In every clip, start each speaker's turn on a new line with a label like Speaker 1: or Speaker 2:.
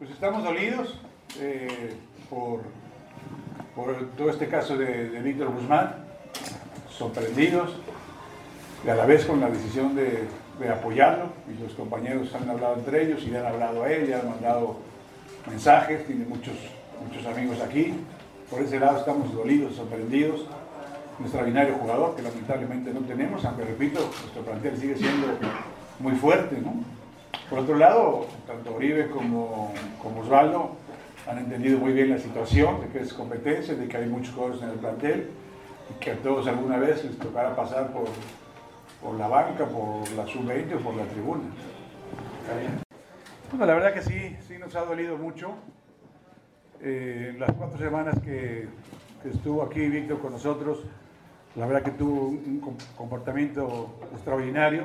Speaker 1: Pues estamos dolidos eh, por, por todo este caso de, Víctor Guzmán, sorprendidos y a la vez con la decisión de, de apoyarlo. Y los compañeros han hablado entre ellos y le han hablado a él, le han mandado mensajes, tiene muchos, muchos amigos aquí. Por ese lado estamos dolidos, sorprendidos. Nuestro binario jugador, que lamentablemente no tenemos, aunque repito, nuestro plantel sigue siendo muy fuerte, ¿no? Por otro lado, tanto Oribe como, como Osvaldo han entendido muy bien la situación, de que es competencia, de que hay muchos jugadores en el plantel y que a todos alguna vez les tocará pasar por, por la banca, por la sub-20 o por la tribuna. Bueno, la verdad que sí, sí nos ha dolido mucho. Eh, las cuatro semanas que, que estuvo aquí Víctor con nosotros, la verdad que tuvo un com- comportamiento extraordinario.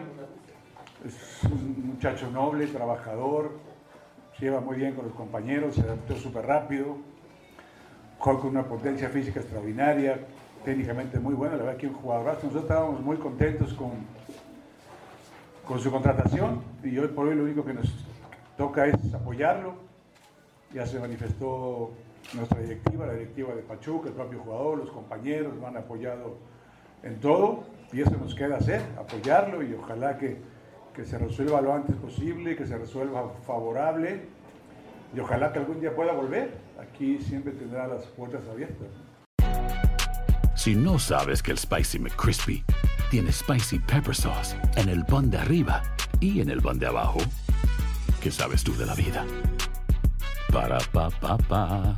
Speaker 1: Es un muchacho noble, trabajador, lleva muy bien con los compañeros, se adaptó súper rápido, juega con una potencia física extraordinaria, técnicamente muy buena, la verdad que un jugadorazo. Nosotros estábamos muy contentos con, con su contratación y hoy por hoy lo único que nos toca es apoyarlo. Ya se manifestó nuestra directiva, la directiva de Pachuca, el propio jugador, los compañeros lo han apoyado en todo y eso nos queda hacer, apoyarlo y ojalá que, que se resuelva lo antes posible, que se resuelva favorable y ojalá que algún día pueda volver. Aquí siempre tendrá las puertas abiertas.
Speaker 2: Si no sabes que el Spicy McCrispy tiene Spicy Pepper Sauce en el pan de arriba y en el pan de abajo, ¿qué sabes tú de la vida? Para, pa, pa, pa.